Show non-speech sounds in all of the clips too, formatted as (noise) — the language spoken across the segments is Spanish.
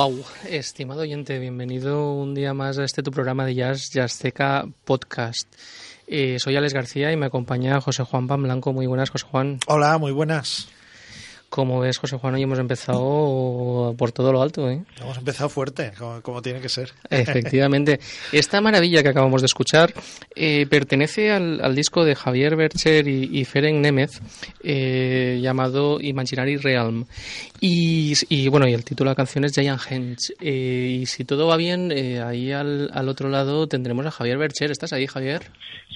Wow, estimado oyente, bienvenido un día más a este tu programa de Jazz Jazzteca Podcast. Eh, soy Alex García y me acompaña José Juan Pan Blanco. Muy buenas, José Juan. Hola, muy buenas. Como ves, José Juan, hoy hemos empezado por todo lo alto. ¿eh? Hemos empezado fuerte, como, tiene que ser. (laughs) Efectivamente. Esta maravilla que acabamos de escuchar eh, pertenece al, disco de Javier Bercher y, Ferenc Nemeth eh, llamado Imaginary Realm. Y, bueno, y el título de la canción es Giant Henge. Eh, y si todo va bien, ahí al, al otro lado tendremos a Javier Bercher. ¿Estás ahí, Javier?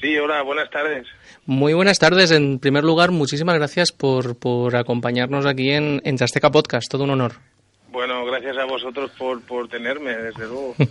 Sí, hola, buenas tardes. Muy buenas tardes. En primer lugar, muchísimas gracias por, por acompañarnos aquí en, en Chasteca Podcast. Todo un honor. Bueno, gracias a vosotros por, por tenerme, desde luego. (laughs)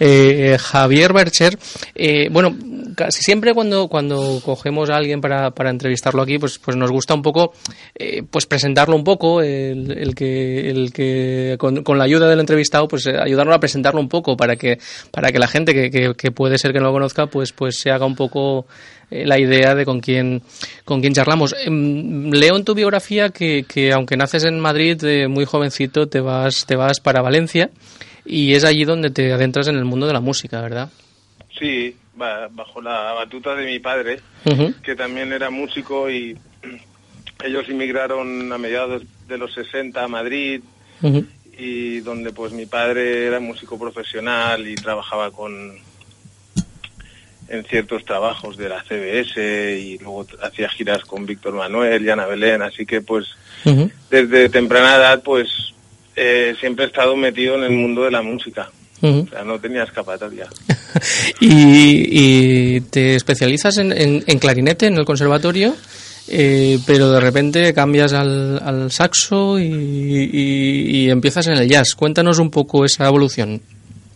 Eh, Javier Bercher, eh, bueno, casi siempre cuando, cuando cogemos a alguien para, para entrevistarlo aquí, pues, pues nos gusta un poco eh, pues presentarlo un poco, el, el que, el que con, con, la ayuda del entrevistado, pues ayudarnos a presentarlo un poco para que, para que la gente que, que, que puede ser que no lo conozca, pues, pues se haga un poco eh, la idea de con quién, con quién charlamos. Em, leo en tu biografía que, que aunque naces en Madrid eh, muy jovencito, te vas, te vas para Valencia y es allí donde te adentras en el mundo de la música, ¿verdad? Sí, bajo la batuta de mi padre, que también era músico y (clears throat) ellos inmigraron a mediados de los 60 a Madrid y donde pues mi padre era músico profesional y trabajaba con en ciertos trabajos de la CBS y luego hacía giras con Víctor Manuel y Ana Belén, así que pues desde temprana edad pues eh, siempre he estado metido en el mundo de la música. O sea, no tenía escapatoria. (laughs) ¿Y, te especializas en, en, clarinete en el conservatorio? Eh, pero de repente cambias al, al saxo y, y, empiezas en el jazz. Cuéntanos un poco esa evolución.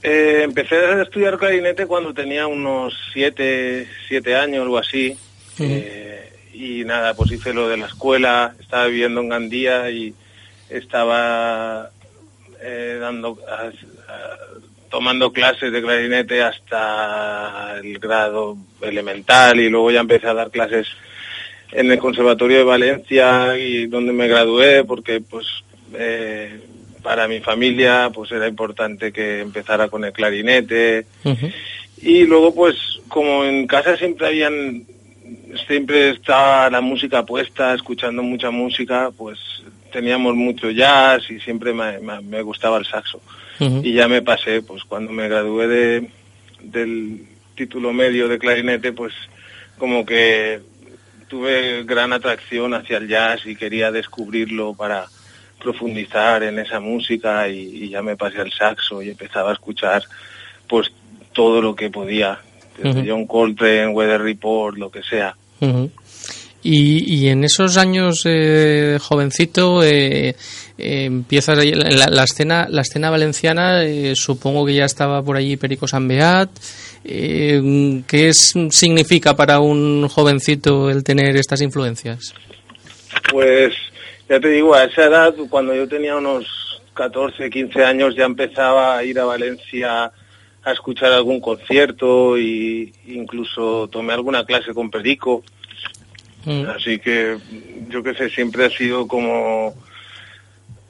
Eh, empecé a estudiar clarinete cuando tenía unos siete, siete años o así. Eh, y nada, pues hice lo de la escuela, estaba viviendo en Gandía y estaba eh, dando, tomando clases de clarinete hasta el grado elemental y luego ya empecé a dar clases en el Conservatorio de Valencia y donde me gradué porque pues eh, para mi familia pues era importante que empezara con el clarinete. Y luego pues como en casa siempre habían siempre estaba la música puesta escuchando mucha música pues teníamos mucho jazz y siempre me, gustaba el saxo. Y ya me pasé pues cuando me gradué de del título medio de clarinete pues como que tuve gran atracción hacia el jazz y quería descubrirlo para profundizar en esa música y, ya me pasé al saxo y empezaba a escuchar pues todo lo que podía, desde John Coltrane, Weather Report, lo que sea. y, y, en esos años eh, jovencito eh, eh, empiezas la, la, escena la escena valenciana eh, supongo que ya estaba por allí Perico Sanbeat eh, ¿qué es, significa para un jovencito el tener estas influencias? Pues ya te digo, a esa edad, cuando yo tenía unos 14, 15 años, ya empezaba a ir a Valencia a escuchar algún concierto e incluso tomé alguna clase con Perico. Mm. Así que yo que sé, siempre ha sido como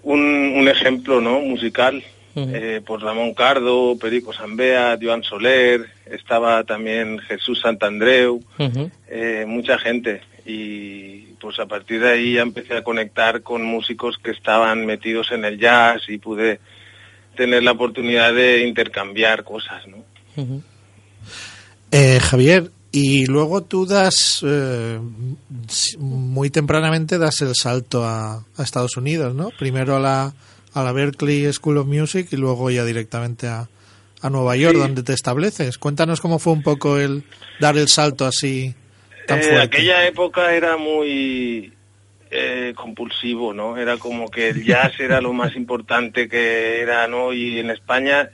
un, ejemplo ¿no? musical. Mm. Eh, por Ramón Cardo, Perico Sambea, Joan Soler, estaba también Jesús Santandreu, eh, mucha gente. Y pues a partir de ahí ya empecé a conectar con músicos que estaban metidos en el jazz y pude tener la oportunidad de intercambiar cosas, ¿no? eh, Javier, y luego tú das, eh, muy tempranamente das el salto a, Estados Unidos, ¿no? Primero a la, a la Berkeley School of Music y luego ya directamente a, a Nueva York, donde te estableces. Cuéntanos cómo fue un poco el dar el salto así eh, aquella época era muy eh, compulsivo, ¿no? Era como que el jazz era lo más importante que era, ¿no? Y en España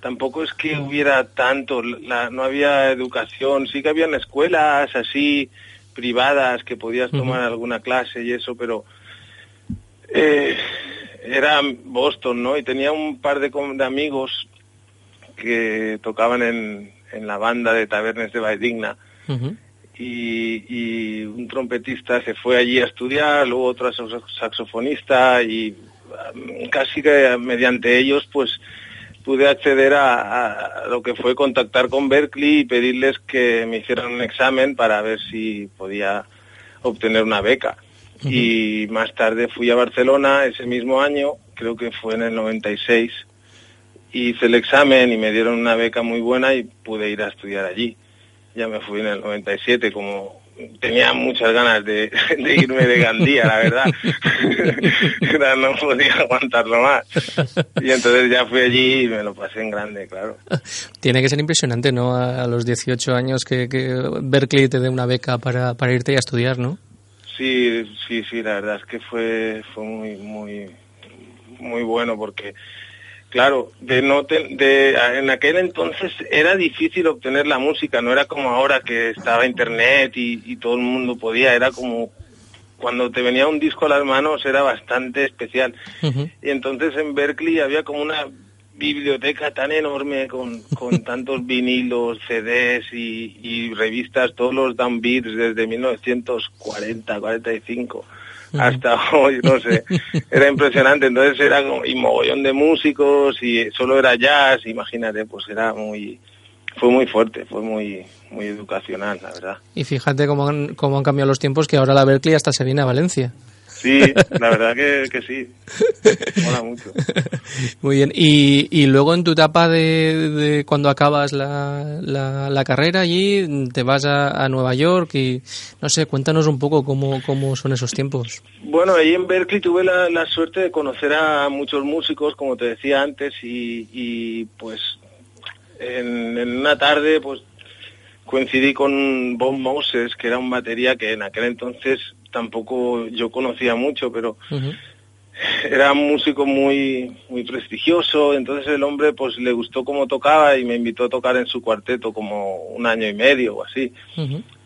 tampoco es que hubiera tanto, no había educación, sí que habían escuelas así privadas que podías tomar alguna clase y eso, pero eh, era Boston, ¿no? Y tenía un par de, amigos que tocaban en, en la banda de Tabernes de Baidigna y, un trompetista se fue allí a estudiar, luego otro saxofonista y casi que mediante ellos, pues pude acceder a, lo que fue contactar con Berkeley y pedirles que me hicieran un examen para ver si podía obtener una beca. Y más tarde fui a Barcelona ese mismo año, creo que fue en el 96, hice el examen y me dieron una beca muy buena y pude ir a estudiar allí. Ya me fui en el 97 como tenía muchas ganas (laughs) de, irme de Gandía, la verdad. (laughs) no podía aguantarlo más. Y entonces ya fui allí y me lo pasé en grande, claro. Tiene que ser impresionante, ¿no? A, los 18 años que, Berkeley te dé una beca para, para irte a estudiar, ¿no? Sí, sí, sí, la verdad es que fue, fue muy, muy, muy bueno porque Claro, de no de, en aquel entonces era difícil obtener la música, no era como ahora que estaba internet y, todo el mundo podía, era como cuando te venía un disco a las manos era bastante especial. Y entonces en Berkeley había como una biblioteca tan enorme con, con (laughs) tantos vinilos, CDs y, y revistas, todos los downbeats desde 1940, 45 hasta (laughs) hoy, no sé, era impresionante, entonces era y mogollón de músicos y solo era jazz, imagínate, pues era muy, fue muy fuerte, fue muy, muy educacional, la verdad. Y fíjate cómo han, cómo han cambiado los tiempos, que ahora la Berkeley hasta se viene a Valencia. Sí, la verdad que, sí. Mola mucho. (laughs) Muy bien. Y, y luego en tu etapa de, cuando acabas la, la, carrera allí, te vas a, Nueva York y no sé, cuéntanos un poco cómo, cómo son esos tiempos. Bueno, ahí en Berkeley tuve la, la suerte de conocer a muchos músicos, como te decía antes, y, y pues en, en una tarde pues coincidí con Bob Moses, que era un batería que en aquel entonces tampoco yo conocía mucho, pero era un músico muy muy prestigioso, entonces el hombre pues le gustó cómo tocaba y me invitó a tocar en su cuarteto como un año y medio o así.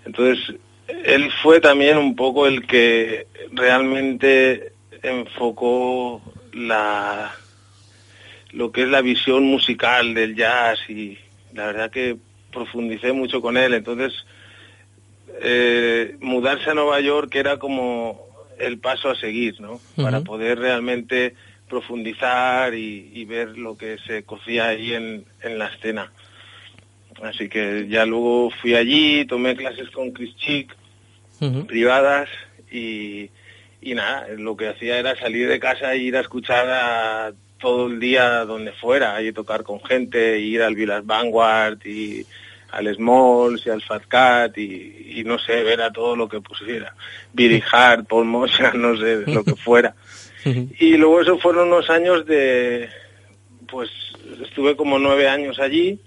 Entonces él fue también un poco el que realmente enfocó la lo que es la visión musical del jazz y la verdad que profundicé mucho con él, entonces eh, mudarse a Nueva York era como el paso a seguir, ¿no? Para poder realmente profundizar y, ver lo que se cocía ahí en, la escena. Así que ya luego fui allí, tomé clases con Chris Chick, privadas, y, y nada, lo que hacía era salir de casa e ir a escuchar a todo el día donde fuera, y tocar con gente, ir al Villas Vanguard y al Smalls y al Fat Cat y, no sé, ver a todo lo que pusiera. Billy (laughs) Hart, Paul Mosa, (laughs) no sé, lo que fuera. (laughs) Y luego eso fueron unos años de, pues estuve como nueve años allí,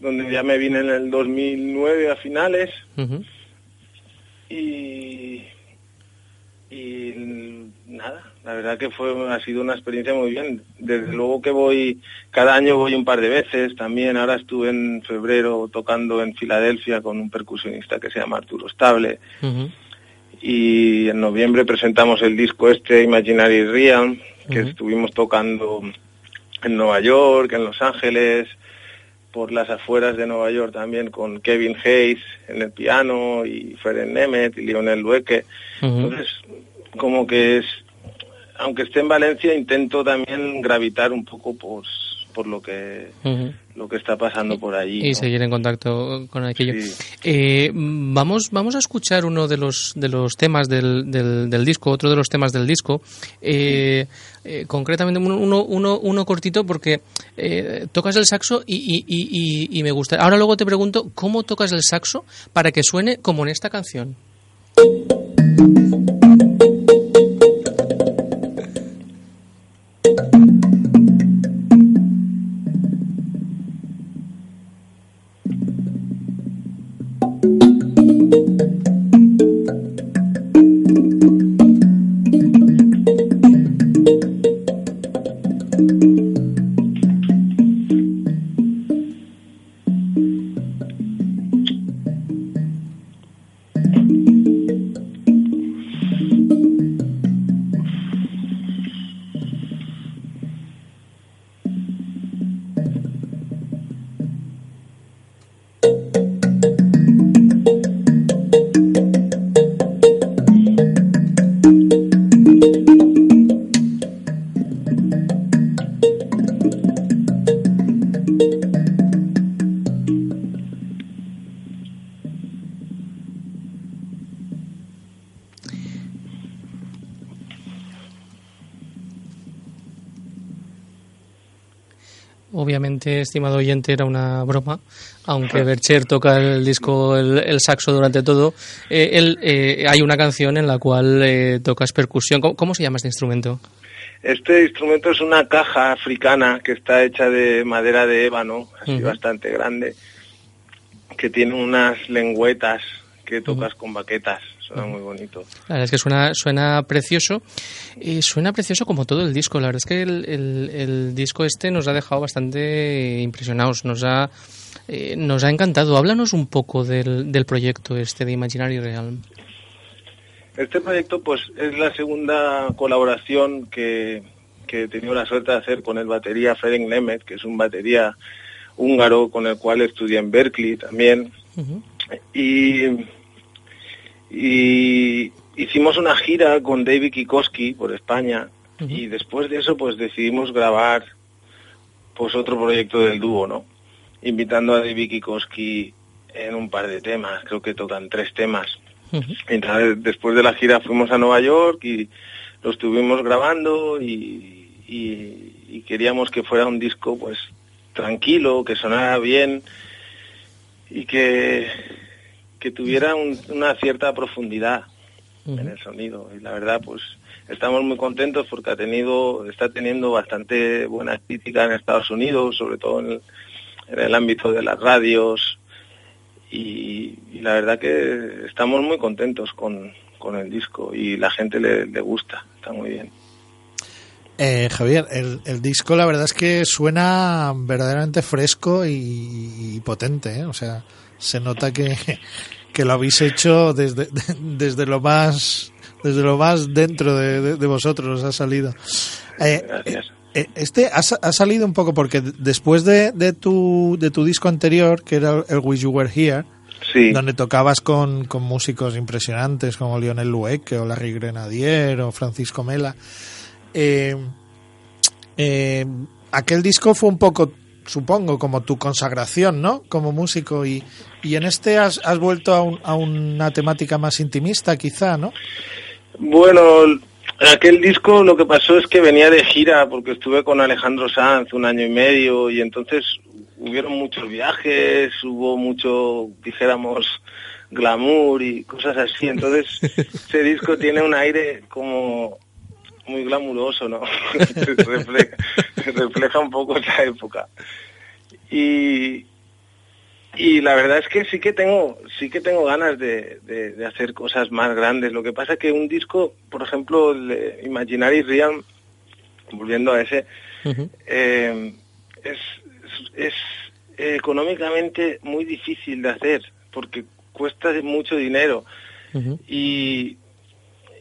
donde ya me vine en el 2009 a finales. Y y nada, la verdad que fue ha sido una experiencia muy bien. Desde luego que voy cada año voy un par de veces también. Ahora estuve en febrero tocando en Filadelfia con un percusionista que se llama Arturo Stable. Y en noviembre presentamos el disco este Imaginary Real, que estuvimos tocando en Nueva York, en Los Ángeles, por las afueras de Nueva York también con Kevin Hayes en el piano y Ferenc Nemeth y Lionel Lueque. Entonces, como que es, aunque esté en Valencia, intento también gravitar un poco por, por lo que lo que está pasando por allí y seguir en contacto con aquello. Eh, vamos vamos a escuchar uno de los de los temas del, del, disco otro de los temas del disco. Eh, eh, concretamente uno, uno, uno cortito porque tocas el saxo y, y, y, y me gusta. Ahora luego te pregunto cómo tocas el saxo para que suene como en esta canción estimado oyente, era una broma, aunque Bercher toca el disco, el, saxo durante todo, eh, él, eh, hay una canción en la cual eh, tocas percusión. ¿Cómo, se llama este instrumento? Este instrumento es una caja africana que está hecha de madera de ébano, así bastante grande, que tiene unas lengüetas que tocas con baquetas suena muy bonito. La verdad es que suena, suena precioso. y suena precioso como todo el disco. La verdad es que el, el, disco este nos ha dejado bastante impresionados. Nos ha, eh, nos ha encantado. Háblanos un poco del, del proyecto este de Imaginary Realm. Este proyecto pues es la segunda colaboración que, que he tenido la suerte de hacer con el batería Ferenc Nemeth, que es un batería húngaro con el cual estudié en Berkeley también. Y y hicimos una gira con David Kikoski por España y después de eso pues decidimos grabar pues otro proyecto del dúo, ¿no? Invitando a David Kikoski en un par de temas, creo que tocan tres temas. Entonces, después de la gira fuimos a Nueva York y lo estuvimos grabando y, y, queríamos que fuera un disco pues tranquilo, que sonara bien y que que tuviera una cierta profundidad en el sonido. Y la verdad pues estamos muy contentos porque ha tenido está teniendo bastante buena crítica en Estados Unidos sobre todo en el, ámbito de las radios. Y, la verdad que estamos muy contentos con, el disco y la gente le, gusta está muy bien. Eh, Javier, el, disco la verdad es que suena verdaderamente fresco y, potente, ¿eh? o sea, se nota que, que lo habéis hecho desde, (laughs) desde lo más desde lo más dentro de, vosotros ha salido. Eh, Gracias. Eh, este ha, salido un poco porque después de, de, tu, de tu disco anterior, que era el Wish You Were Here, donde tocabas con, con, músicos impresionantes como Lionel Lueque o Larry Grenadier o Francisco Mela, eh, aquel disco fue un poco supongo, como tu consagración, ¿no? Como músico y, y en este has, has vuelto a, a, una temática más intimista, quizá, ¿no? Bueno, en aquel disco lo que pasó es que venía de gira porque estuve con Alejandro Sanz un año y medio y entonces hubieron muchos viajes, hubo mucho, dijéramos, glamour y cosas así. Entonces (laughs) ese disco tiene un aire como muy glamuroso, ¿no? (laughs) refleja, refleja, un poco esa época. Y, y la verdad es que sí que tengo, sí que tengo ganas de, de, hacer cosas más grandes. Lo que pasa es que un disco, por ejemplo, el Imaginary Realm, volviendo a ese, eh, es, es económicamente muy difícil de hacer porque cuesta mucho dinero. Y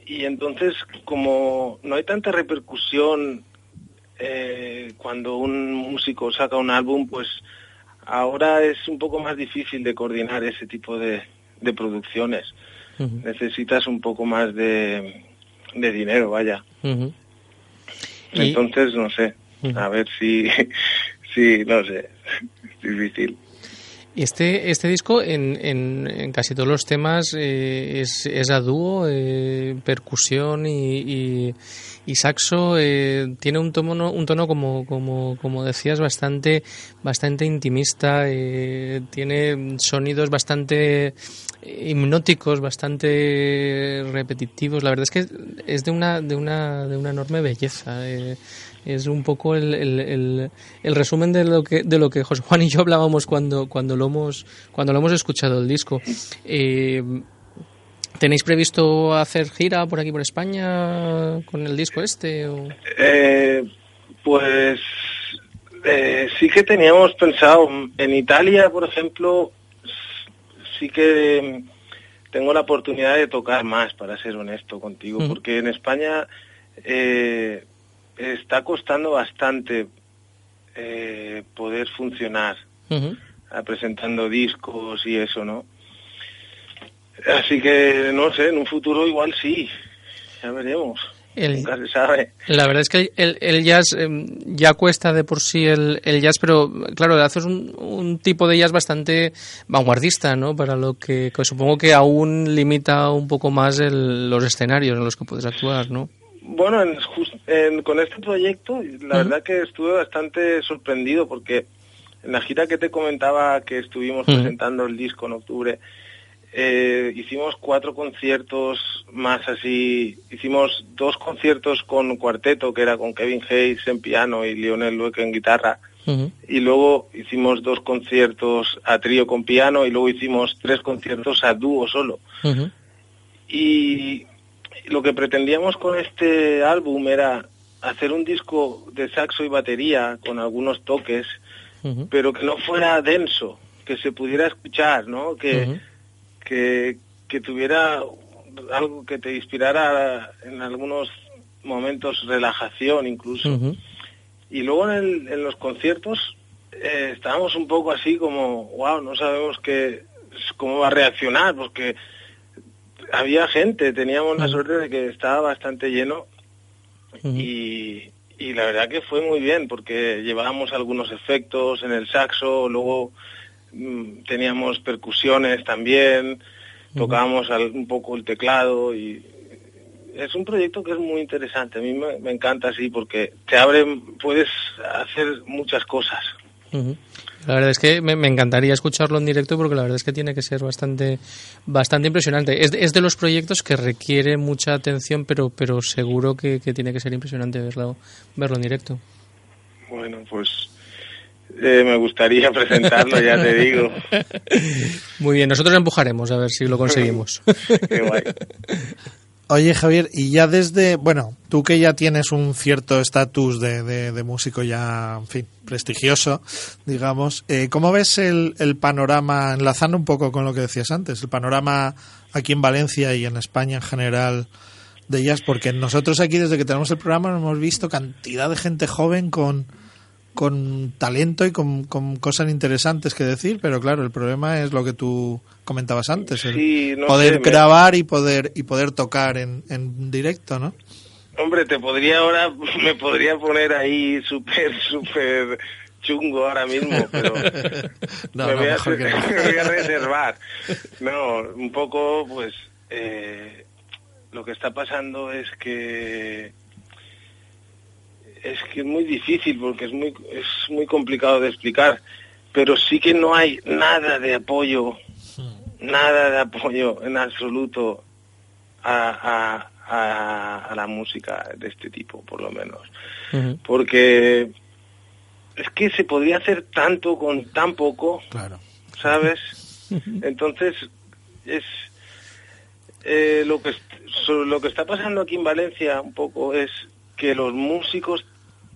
y entonces como no hay tanta repercusión eh, cuando un músico saca un álbum, pues ahora es un poco más difícil de coordinar ese tipo de, de producciones. Necesitas un poco más de, de dinero, vaya. Entonces, no sé, a ver si, (laughs) si, no sé, (laughs) es difícil. Este, este disco en, en, casi todos los temas eh, es, es, a dúo, eh, percusión y, y, saxo. Eh, tiene un tono, un tono como, como, como decías, bastante, bastante intimista. tiene sonidos bastante hipnóticos, bastante repetitivos. La verdad es que es de una, de una, de una enorme belleza es un poco el, el, el, resumen de lo que de lo que José Juan y yo hablábamos cuando cuando lo hemos cuando lo hemos escuchado el disco. Eh, tenéis previsto hacer gira por aquí por España con el disco este eh, pues eh, sí que teníamos pensado. En Italia por ejemplo sí que tengo la oportunidad de tocar más para ser honesto contigo porque en España eh, está costando bastante eh, poder funcionar presentando discos y eso, ¿no? Así que no sé, en un futuro igual sí, ya veremos. Nunca se sabe. La verdad es que el, jazz em, ya cuesta de por sí el, jazz, pero claro, haces un, un, tipo de jazz bastante vanguardista, ¿no? Para lo que, supongo que aún limita un poco más los escenarios en los que puedes actuar, ¿no? Bueno, en- con este proyecto, la verdad que estuve bastante sorprendido porque en la gira que te comentaba que estuvimos presentando el disco en octubre, eh, hicimos cuatro conciertos más así, hicimos dos conciertos con cuarteto, que era con Kevin Hayes en piano y Lionel Lueke en guitarra, y luego hicimos dos conciertos a trío con piano y luego hicimos tres conciertos a dúo solo. Ujú. Y lo que pretendíamos con este álbum era hacer un disco de saxo y batería con algunos toques, pero que no fuera denso, que se pudiera escuchar, ¿no? Que, que, que tuviera algo que te inspirara en algunos momentos relajación incluso. Y luego en, el- en los conciertos eh, estábamos un poco así como, wow, no sabemos qué, cómo va a reaccionar, porque había gente, teníamos la Ujú. suerte de que estaba bastante lleno y, y la verdad que fue muy bien, porque llevábamos algunos efectos en el saxo, luego mm, teníamos percusiones también, tocábamos al- un poco el teclado y es un proyecto que es muy interesante. A mí me, me encanta así porque te abre, puedes hacer muchas cosas. La verdad es que me, me encantaría escucharlo en directo porque la verdad es que tiene que ser bastante bastante impresionante. Es, de- es de los proyectos que requiere mucha atención, pero pero seguro que, que tiene que ser impresionante verlo verlo en directo. Bueno, pues eh, me gustaría (laughs) presentarlo, ya te digo. (laughs) Muy bien, nosotros empujaremos a ver si lo (laughs) conseguimos. Qué guay. Oye, Javier, y ya desde, bueno, tú que ya tienes un cierto estatus de, de- de músico ya, en fin, prestigioso, digamos, eh, ¿cómo ves el, el panorama, enlazando un poco con lo que decías antes, el panorama aquí en Valencia y en España en general de jazz? Porque nosotros aquí, desde que tenemos el programa, hemos visto cantidad de gente joven con, con talento y con, con cosas interesantes que decir, pero claro, el problema es lo que tú comentabas antes, el Sí, no poder sé, me- grabar y poder y poder tocar en, en directo, ¿no? Hombre, te podría ahora, (laughs) me podría poner ahí súper, súper chungo ahora mismo, pero (laughs) No, me, no, voy a, que (laughs) me voy a reservar. No, un poco, pues, eh, lo que está pasando es que es que es muy difícil porque es muy es muy complicado de explicar, pero sí que no hay nada de apoyo, nada de apoyo en absoluto a, a, a, a la música de este tipo, por lo menos porque es que se podría hacer tanto con tan poco, Claro. ¿sabes? (laughs) Entonces es eh, lo que lo que está pasando aquí en Valencia un poco es que los músicos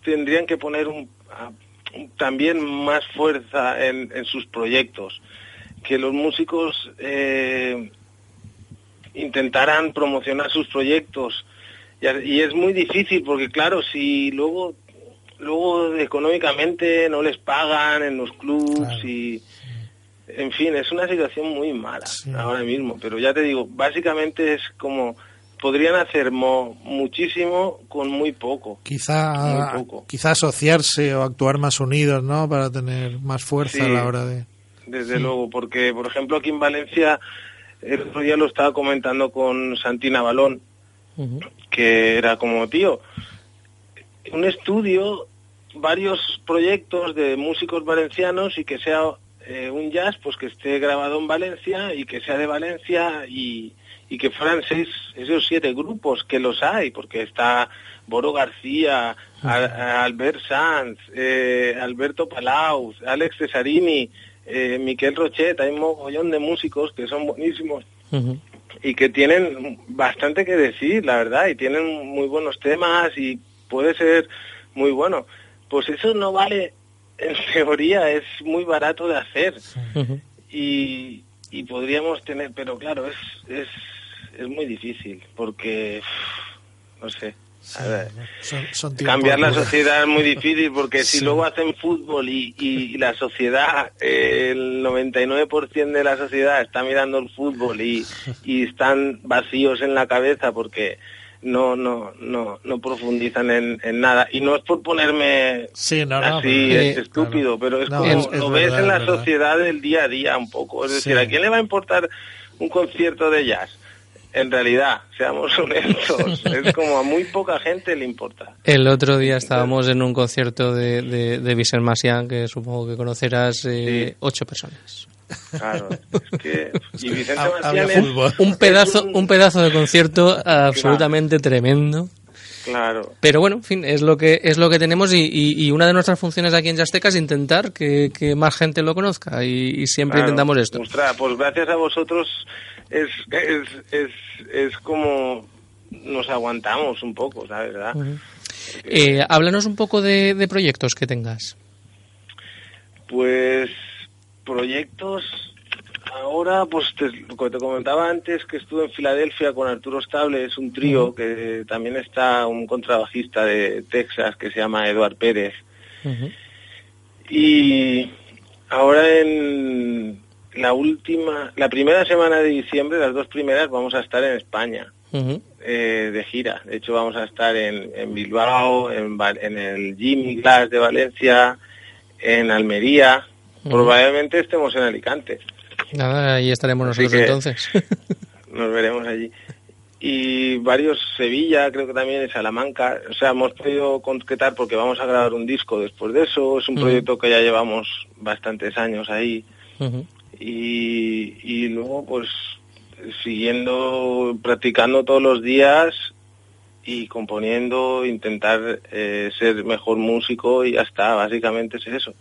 tendrían que poner un, a- un- también más fuerza en, en sus proyectos, que los músicos eh, intentaran promocionar sus proyectos y, es muy difícil porque claro si luego luego económicamente no les pagan en los clubs Claro. y en fin es una situación muy mala Sí. ahora mismo pero ya te digo básicamente es como podrían hacer mo- muchísimo con muy poco Quizá, Muy poco. quizá asociarse o actuar más unidos, ¿no? Para tener más fuerza a la hora de... desde luego porque por ejemplo aquí en Valencia el otro día lo estaba comentando con Santina Balón que era como, tío, un estudio, varios proyectos de músicos valencianos y que sea eh, un jazz, pues que esté grabado en Valencia y que sea de Valencia y, y que fueran seis, esos siete grupos, que los hay, porque está Boro García, a- a Albert Sanz, eh, Alberto Palau, Alex Cesarini, eh, Miquel Rochet, hay un mogollón de músicos que son buenísimos y que tienen bastante que decir, la verdad, y tienen muy buenos temas y puede ser muy bueno. Pues eso no vale, en (laughs) teoría, es muy barato de hacer. Y, y podríamos tener, pero claro, es, es, es muy difícil porque, no sé, a ver, Son, son tiempos cambiar la sociedad es muy difícil porque si luego hacen fútbol y, y la sociedad, el 99% de la sociedad está mirando el fútbol y, y están vacíos en la cabeza porque no no no no profundizan en, en nada y no es por ponerme Sí, no, no, así pero- es Eh, estúpido claro. pero es No, como es- es lo ves en la verdad. sociedad del día a día un poco es Sí. decir a quién le va a importar un concierto de jazz en realidad, seamos honestos, (laughs) es como a muy poca gente le importa. El otro día estábamos en un concierto de, de, de Vicente Masian, que supongo que conocerás, eh, ocho personas. Claro, es que y (laughs) Vicente Macián es- fútbol. Un pedazo, un pedazo de concierto absolutamente tremendo. Claro, Pero bueno, en fin, es lo que es lo que tenemos y, y- y una de nuestras funciones aquí en Yasteca es intentar que, que más gente lo conozca y, y siempre claro. intentamos esto. Ostras, pues gracias a vosotros es, es, es, es como nos aguantamos un poco, ¿sabes? ¿verdad? Eh, háblanos un poco de, de proyectos que tengas. Pues proyectos ahora, pues te, lo que te comentaba antes que estuve en Filadelfia con Arturo Estable, es un trío que también está un contrabajista de Texas que se llama Eduard Pérez. Y ahora en la última, la primera semana de diciembre, las dos primeras, vamos a estar en España eh, de gira. De hecho, vamos a estar en, en Bilbao, en, en el Jimmy Glass de Valencia, en Almería. Probablemente estemos en Alicante. Nada, ahí estaremos nosotros entonces. (laughs) Nos veremos allí. Y varios Sevilla, creo que también en Salamanca. O sea, hemos podido concretar porque vamos a grabar un disco después de eso. Es un proyecto que ya llevamos bastantes años ahí. Y, luego pues siguiendo practicando todos los días y componiendo intentar eh, ser mejor músico y ya está básicamente es eso.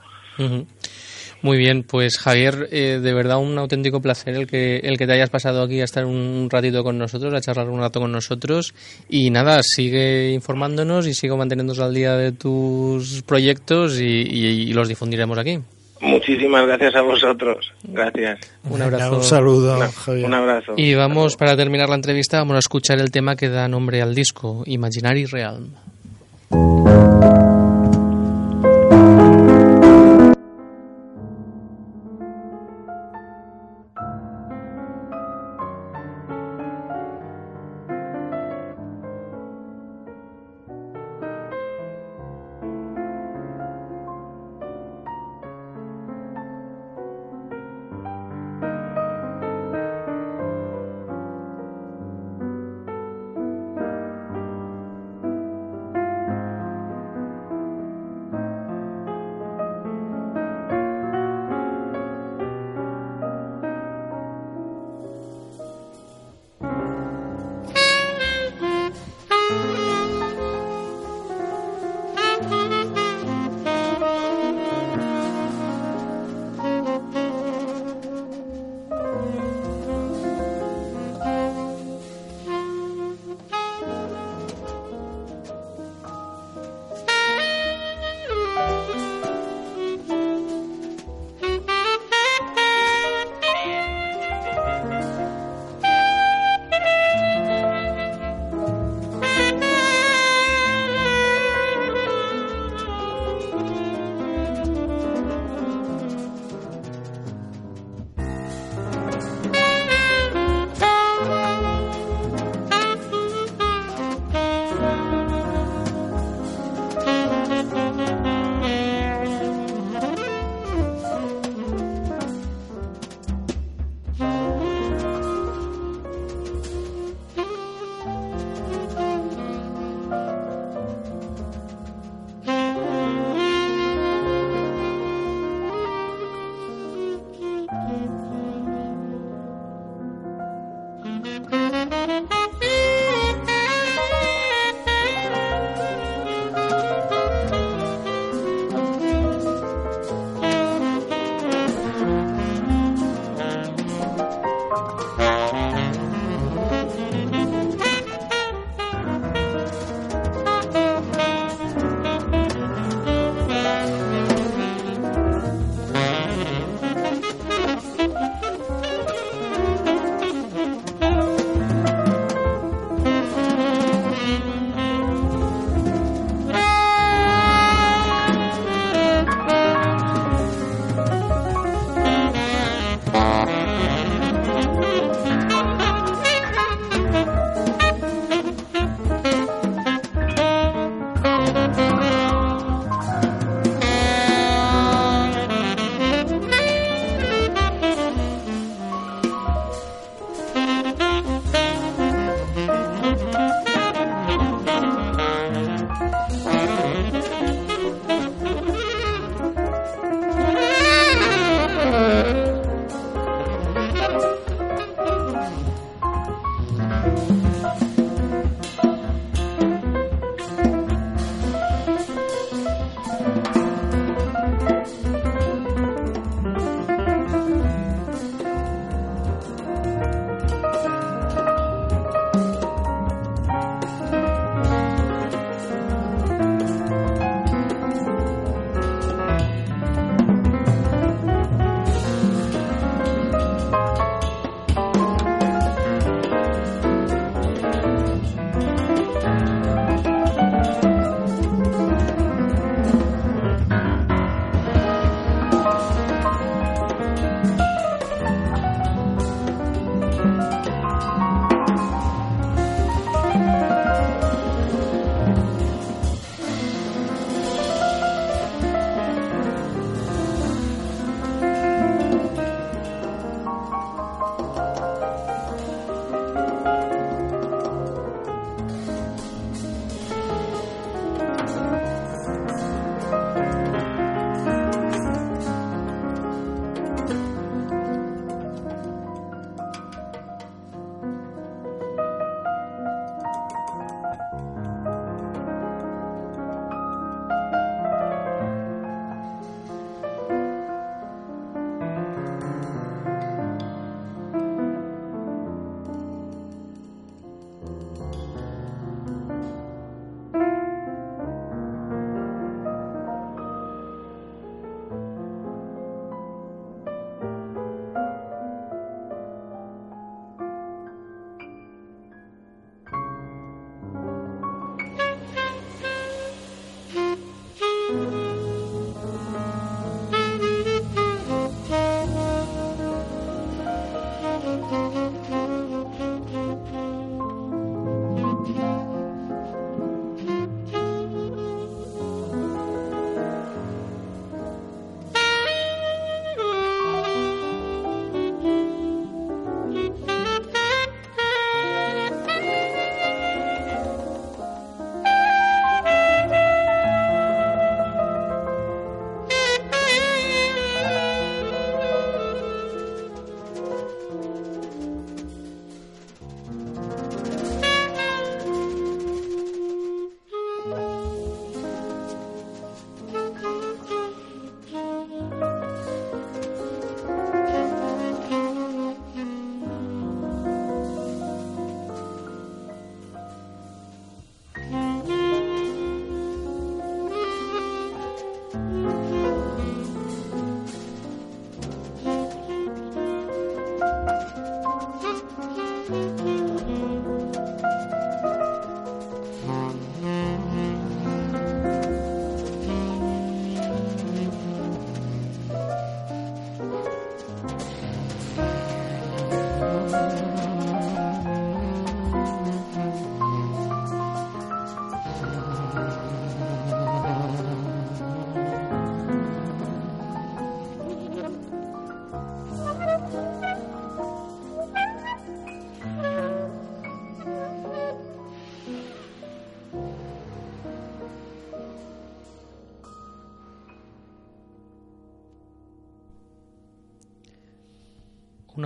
Muy bien, pues Javier, eh, de verdad un auténtico placer el que el que te hayas pasado aquí a estar un ratito con nosotros, a charlar un rato con nosotros y nada, sigue informándonos y sigo manteniéndonos al día de tus proyectos y los difundiremos aquí. Muchísimas gracias a vosotros gracias Un abrazo. Un saludo, Una- Javier. un abrazo Y vamos, para terminar la entrevista, vamos a escuchar el tema que da nombre al disco, Imaginary Realm.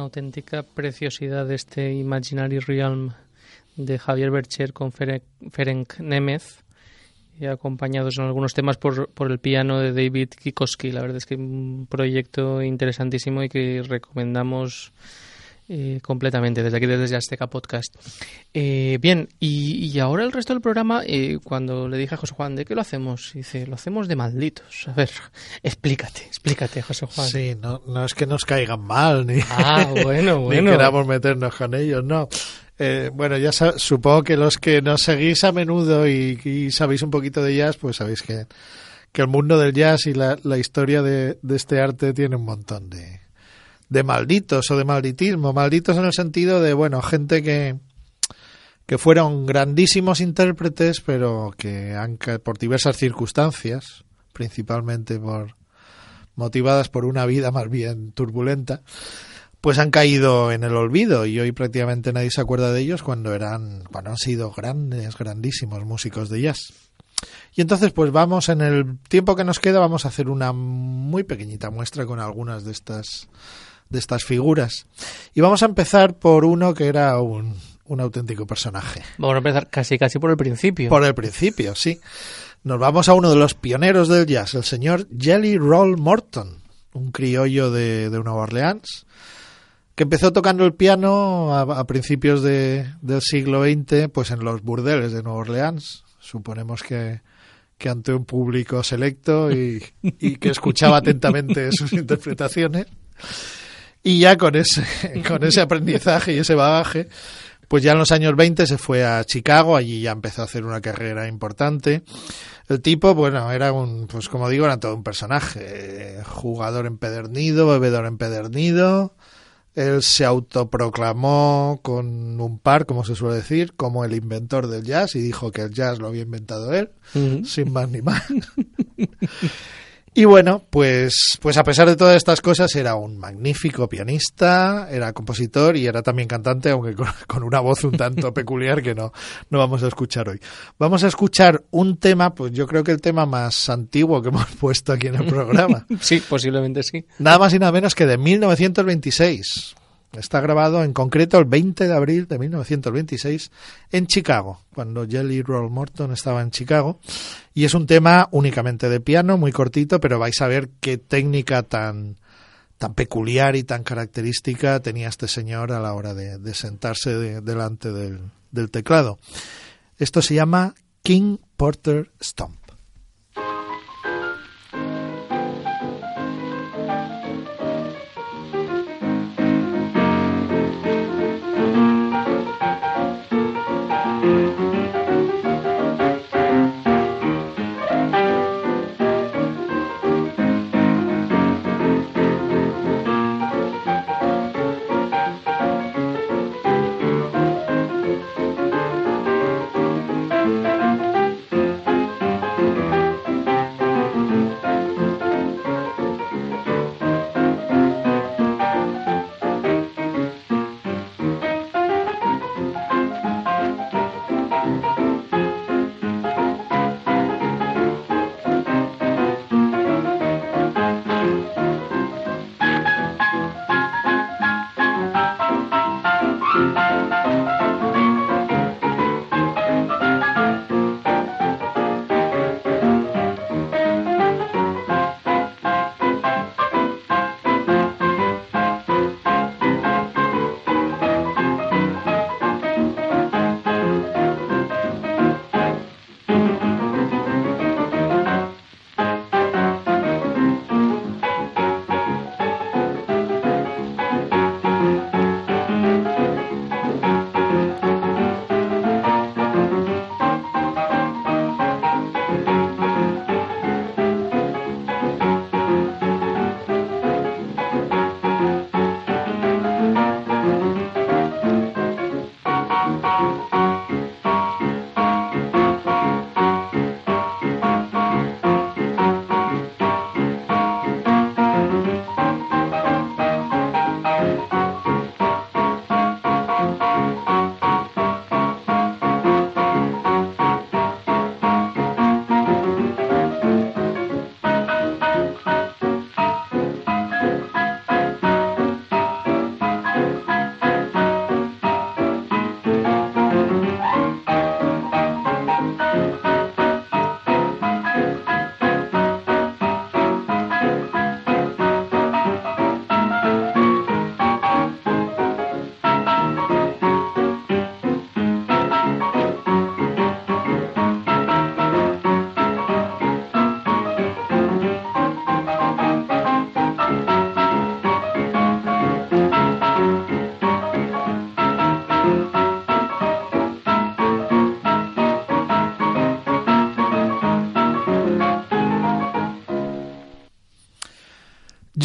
Auténtica preciosidad de este Imaginary Realm de Javier Bercher con Ferenc Nemeth y acompañados en algunos temas por, por el piano de David Kikoski. La verdad es que un proyecto interesantísimo y que recomendamos eh, completamente desde aquí, desde Azteca Podcast. Eh, bien, y, ahora el resto del programa, eh, cuando le dije a José Juan, ¿de qué lo hacemos? Dice, lo hacemos de malditos. A ver, (laughs) explícate, explícate, José Juan. Sí, no, no es que nos caigan mal, ni, ah, bueno, (laughs) bueno. ni queramos meternos con ellos, no. bueno, ya supongo que los que nos seguís a menudo y, sabéis un poquito de jazz, pues sabéis que, que el mundo del jazz y la, la historia de, de este arte tiene un montón de, de malditos o de malditismo. Malditos en el sentido de, bueno, gente que, que fueron grandísimos intérpretes, pero que han, por diversas circunstancias, principalmente por motivadas por una vida más bien turbulenta, pues han caído en el olvido y hoy prácticamente nadie se acuerda de ellos cuando eran, cuando han sido grandes, grandísimos músicos de jazz. Y entonces, pues vamos, en el tiempo que nos queda, vamos a hacer una muy pequeñita muestra con algunas de estas de estas figuras. Y vamos a empezar por uno que era un, un auténtico personaje. Vamos a empezar casi casi por el principio. Por el principio, sí. Nos vamos a uno de los pioneros del jazz, el señor Jelly Roll Morton, un criollo de, de Nueva Orleans, que empezó tocando el piano a, a principios de, del siglo XX, pues en los burdeles de Nueva Orleans. Suponemos que, que ante un público selecto y, y que escuchaba atentamente sus (laughs) interpretaciones. Y ya con ese, (laughs) con ese aprendizaje y ese bagaje, pues ya en los años 20 se fue a Chicago, allí ya empezó a hacer una carrera importante. El tipo, bueno, era un, pues como digo, era todo un personaje, jugador empedernido, bebedor empedernido. Él se autoproclamó con un par, como se suele decir, como el inventor del jazz y dijo que el jazz lo había inventado él, uh -huh. sin más ni más. (laughs) Y bueno, pues, pues a pesar de todas estas cosas, era un magnífico pianista, era compositor y era también cantante, aunque con, (laughs) con, una voz un tanto (laughs) peculiar que no, no vamos a escuchar hoy. Vamos a escuchar un tema, pues yo creo que el tema más antiguo que (laughs) hemos puesto aquí en el programa. sí, posiblemente sí. Nada más y nada menos que de 1926. Está grabado en concreto el 20 de abril de 1926 en Chicago, cuando Jelly Roll Morton estaba en Chicago. Y es un tema únicamente de piano, muy cortito, pero vais a ver qué técnica tan, tan peculiar y tan característica tenía este señor a la hora de, sentarse de, delante del, del teclado. Esto se llama King Porter Stomp.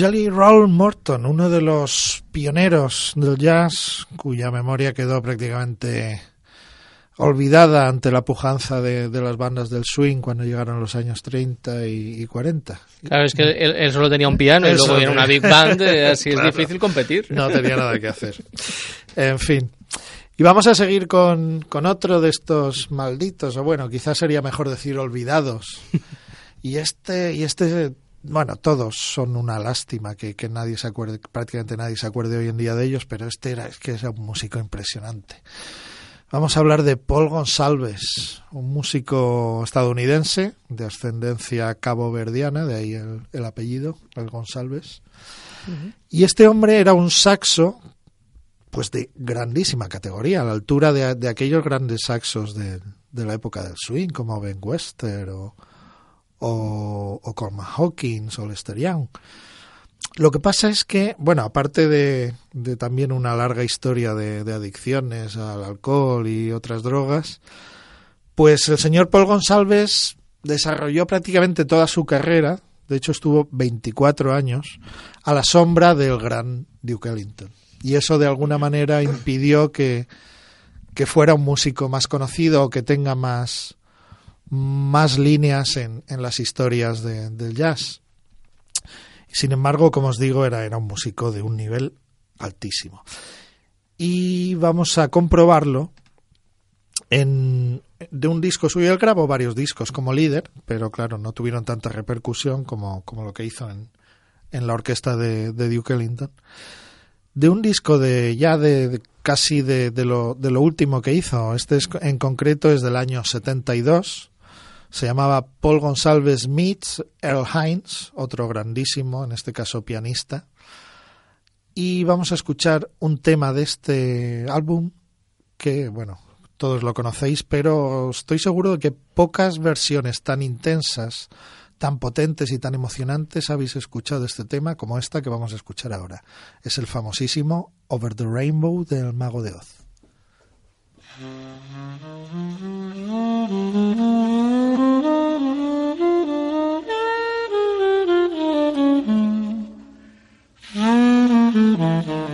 Jelly Roll Morton, uno de los pioneros del jazz, cuya memoria quedó prácticamente olvidada ante la pujanza de, de, las bandas del swing cuando llegaron los años 30 y, y 40. Claro, es que él, él, solo tenía un piano y luego era una big band, eh, así (laughs) claro, es difícil competir. No tenía nada que hacer. En fin. Y vamos a seguir con, con otro de estos malditos, o bueno, quizás sería mejor decir olvidados. Y este, y este bueno, todos son una lástima que, que, nadie se acuerde, prácticamente nadie se acuerde hoy en día de ellos, pero este era, es que era un músico impresionante. Vamos a hablar de Paul Gonsalves, un músico estadounidense de ascendencia cabo-verdiana, de ahí el, apellido, el Gonsalves. Y este hombre era un saxo, pues de grandísima categoría, a la altura de, aquellos grandes saxos de, la época del swing, como Ben Wester o, o, o Hawkins o Lester Young. Lo que pasa es que, bueno, aparte de, también una larga historia de, adicciones al alcohol y otras drogas, pues el señor Paul Gonsalves desarrolló prácticamente toda su carrera, de hecho estuvo 24 años, a la sombra del gran Duke Ellington. Y eso de alguna manera impidió que, que fuera un músico más conocido o que tenga más, más líneas en, en las historias del jazz. Sin embargo, como os digo, era, era un músico de un nivel altísimo. Y vamos a comprobarlo en, de un disco suyo. Él grabó varios discos como líder, pero claro, no tuvieron tanta repercusión como, como lo que hizo en, en la orquesta de, de, Duke Ellington. De un disco de ya de, casi de, de, lo, de lo último que hizo. Este en concreto es del año 72 se llamaba Paul Gonsalves meets Earl Hines, otro grandísimo, en este caso pianista. Y vamos a escuchar un tema de este álbum que, bueno, todos lo conocéis, pero estoy seguro de que pocas versiones tan intensas, tan potentes y tan emocionantes habéis escuchado este tema como esta que vamos a escuchar ahora. Es el famosísimo Over the Rainbow del Mago de Oz. Mm-hmm.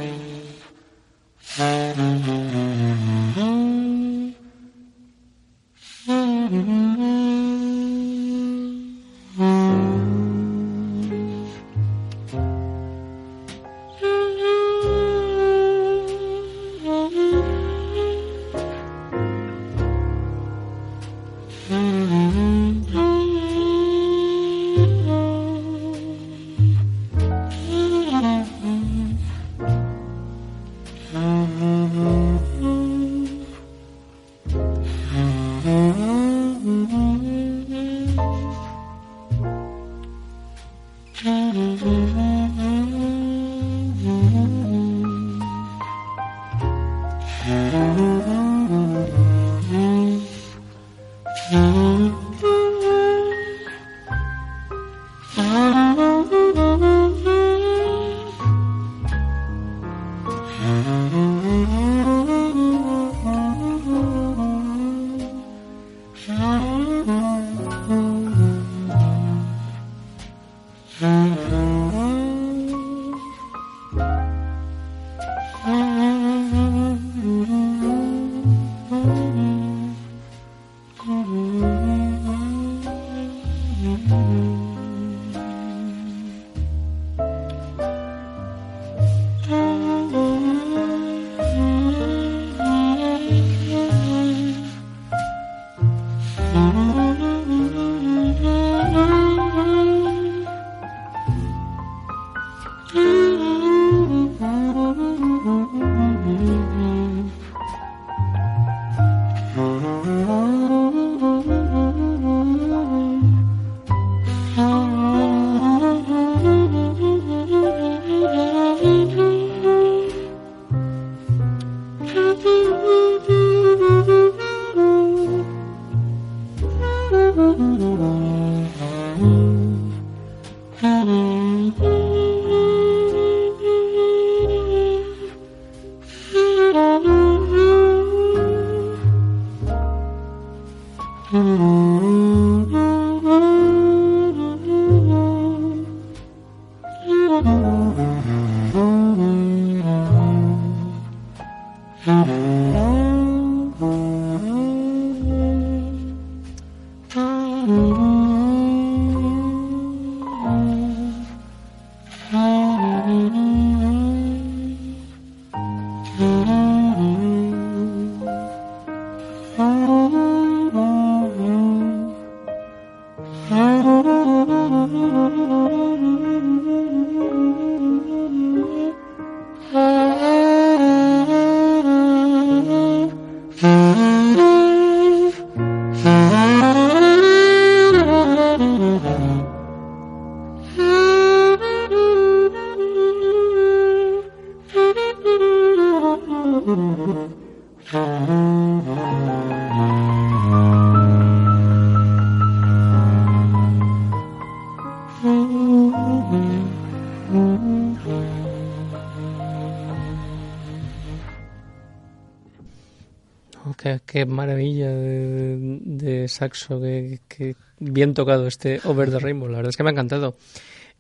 Qué maravilla de, saxo, qué, bien tocado este Over the Rainbow. La verdad es que me ha encantado.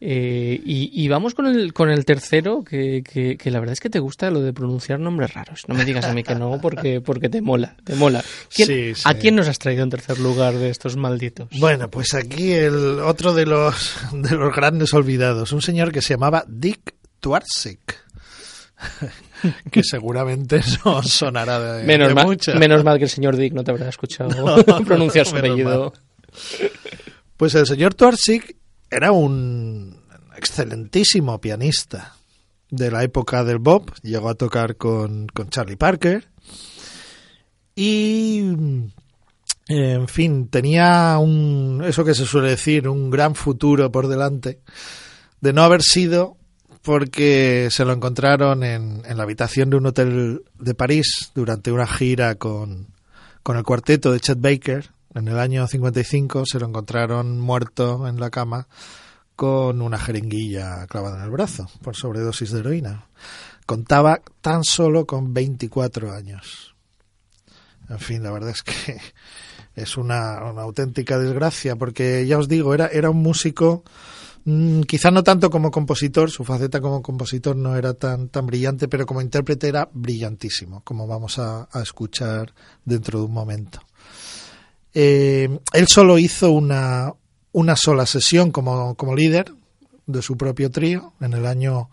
Eh, y, vamos con el, con el tercero, que, que, la verdad es que te gusta lo de pronunciar nombres raros. No me digas a mí que no, porque, porque te mola, te mola. ¿A quién nos has traído en tercer lugar de estos malditos? Bueno, pues aquí el otro de los, (laughs) de los grandes olvidados, un señor que se llamaba Dick Twarsik. (laughs) que seguramente (laughs) no sonará de, menos mal, Menos mal que el señor Dick no te habrá escuchado (laughs) pronunciar su apellido. Pues el señor Twarsik era un excelentísimo pianista de la época del Bob, llegó a tocar con, con Charlie Parker. Y en fin, tenía un eso que se suele decir, un gran futuro por delante de no haber sido porque se lo encontraron en, en la habitación de un hotel de París durante una gira con, con el cuarteto de Chet Baker, en el año 55 se lo encontraron muerto en la cama con una jeringuilla clavada en el brazo por sobredosis de heroína. Contaba tan solo con 24 años. En fin, la verdad es que (laughs) es una, auténtica desgracia porque ya os digo, era, era un músico mm, quizá no tanto como compositor, su faceta como compositor no era tan, tan brillante, pero como intérprete era brillantísimo, como vamos a escuchar dentro de un momento. Eh, él solo hizo una, una sola sesión como, como líder de su propio trío en el año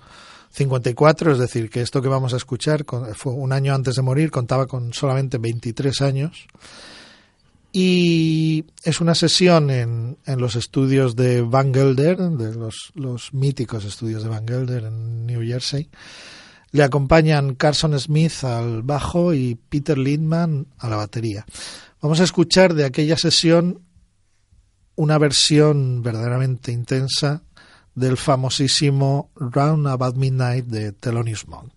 54, es decir, que esto que vamos a escuchar fue un año antes de morir, contaba con solamente 23 años. Y es una sesión en, en los estudios de Van Gelder, de los, los míticos estudios de Van Gelder en New Jersey. Le acompañan Carson Smith al bajo y Peter Lindman a la batería. Vamos a escuchar de aquella sesión una versión verdaderamente intensa del famosísimo Round About Midnight de Thelonious Monk.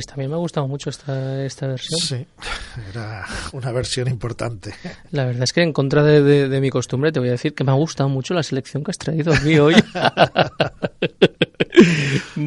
Pues también me ha gustado mucho esta, esta versión. Sí, (laughs) era una versión importante. La verdad es que en contra de, de, mi costumbre te voy a decir que me ha gustado mucho la selección que has traído a mí hoy. (laughs)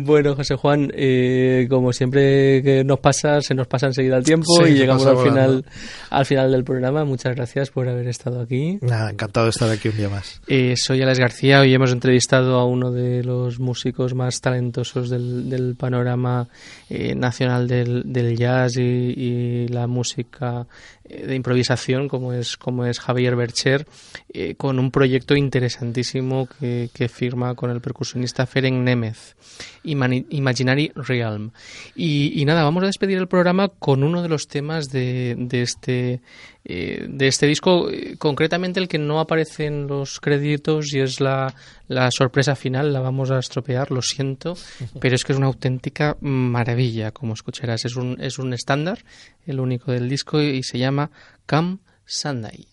bueno, José Juan, eh, como siempre que nos pasa, se nos pasa enseguida el tiempo y llegamos al final, al final del programa. Muchas gracias por haber estado aquí. Nada, encantado de estar aquí un día más. Eh, soy Alex García. Hoy hemos entrevistado a uno de los músicos más talentosos del, del panorama eh, nacional del, del jazz y, y, la música eh, de improvisación como es como es Javier Bercher con un proyecto interesantísimo que, que, firma con el percusionista Ferenc Nemeth Imaginary Realm y, y, nada vamos a despedir el programa con uno de los temas de, de este eh, de este disco, eh, concretamente el que no aparece en los créditos y es la, la, sorpresa final, la vamos a estropear, lo siento, (laughs) pero es que es una auténtica maravilla, como escucharás. Es un, es un estándar, el único del disco, y se llama Come Sunday.